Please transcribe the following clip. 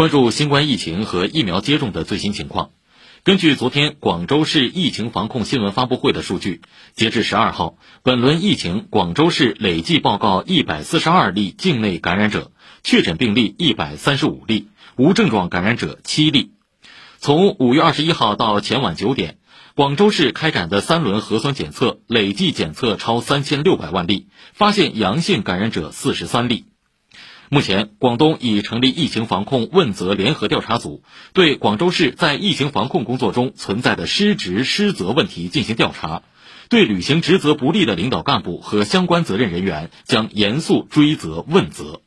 关注新冠疫情和疫苗接种的最新情况。根据昨天广州市疫情防控新闻发布会的数据，截至十二号，本轮疫情广州市累计报告一百四十二例境内感染者，确诊病例一百三十五例，无症状感染者七例。从五月二十一号到前晚九点，广州市开展的三轮核酸检测累计检测超三千六百万例，发现阳性感染者四十三例。目前，广东已成立疫情防控问责联合调查组，对广州市在疫情防控工作中存在的失职失责问题进行调查，对履行职责不力的领导干部和相关责任人员将严肃追责问责。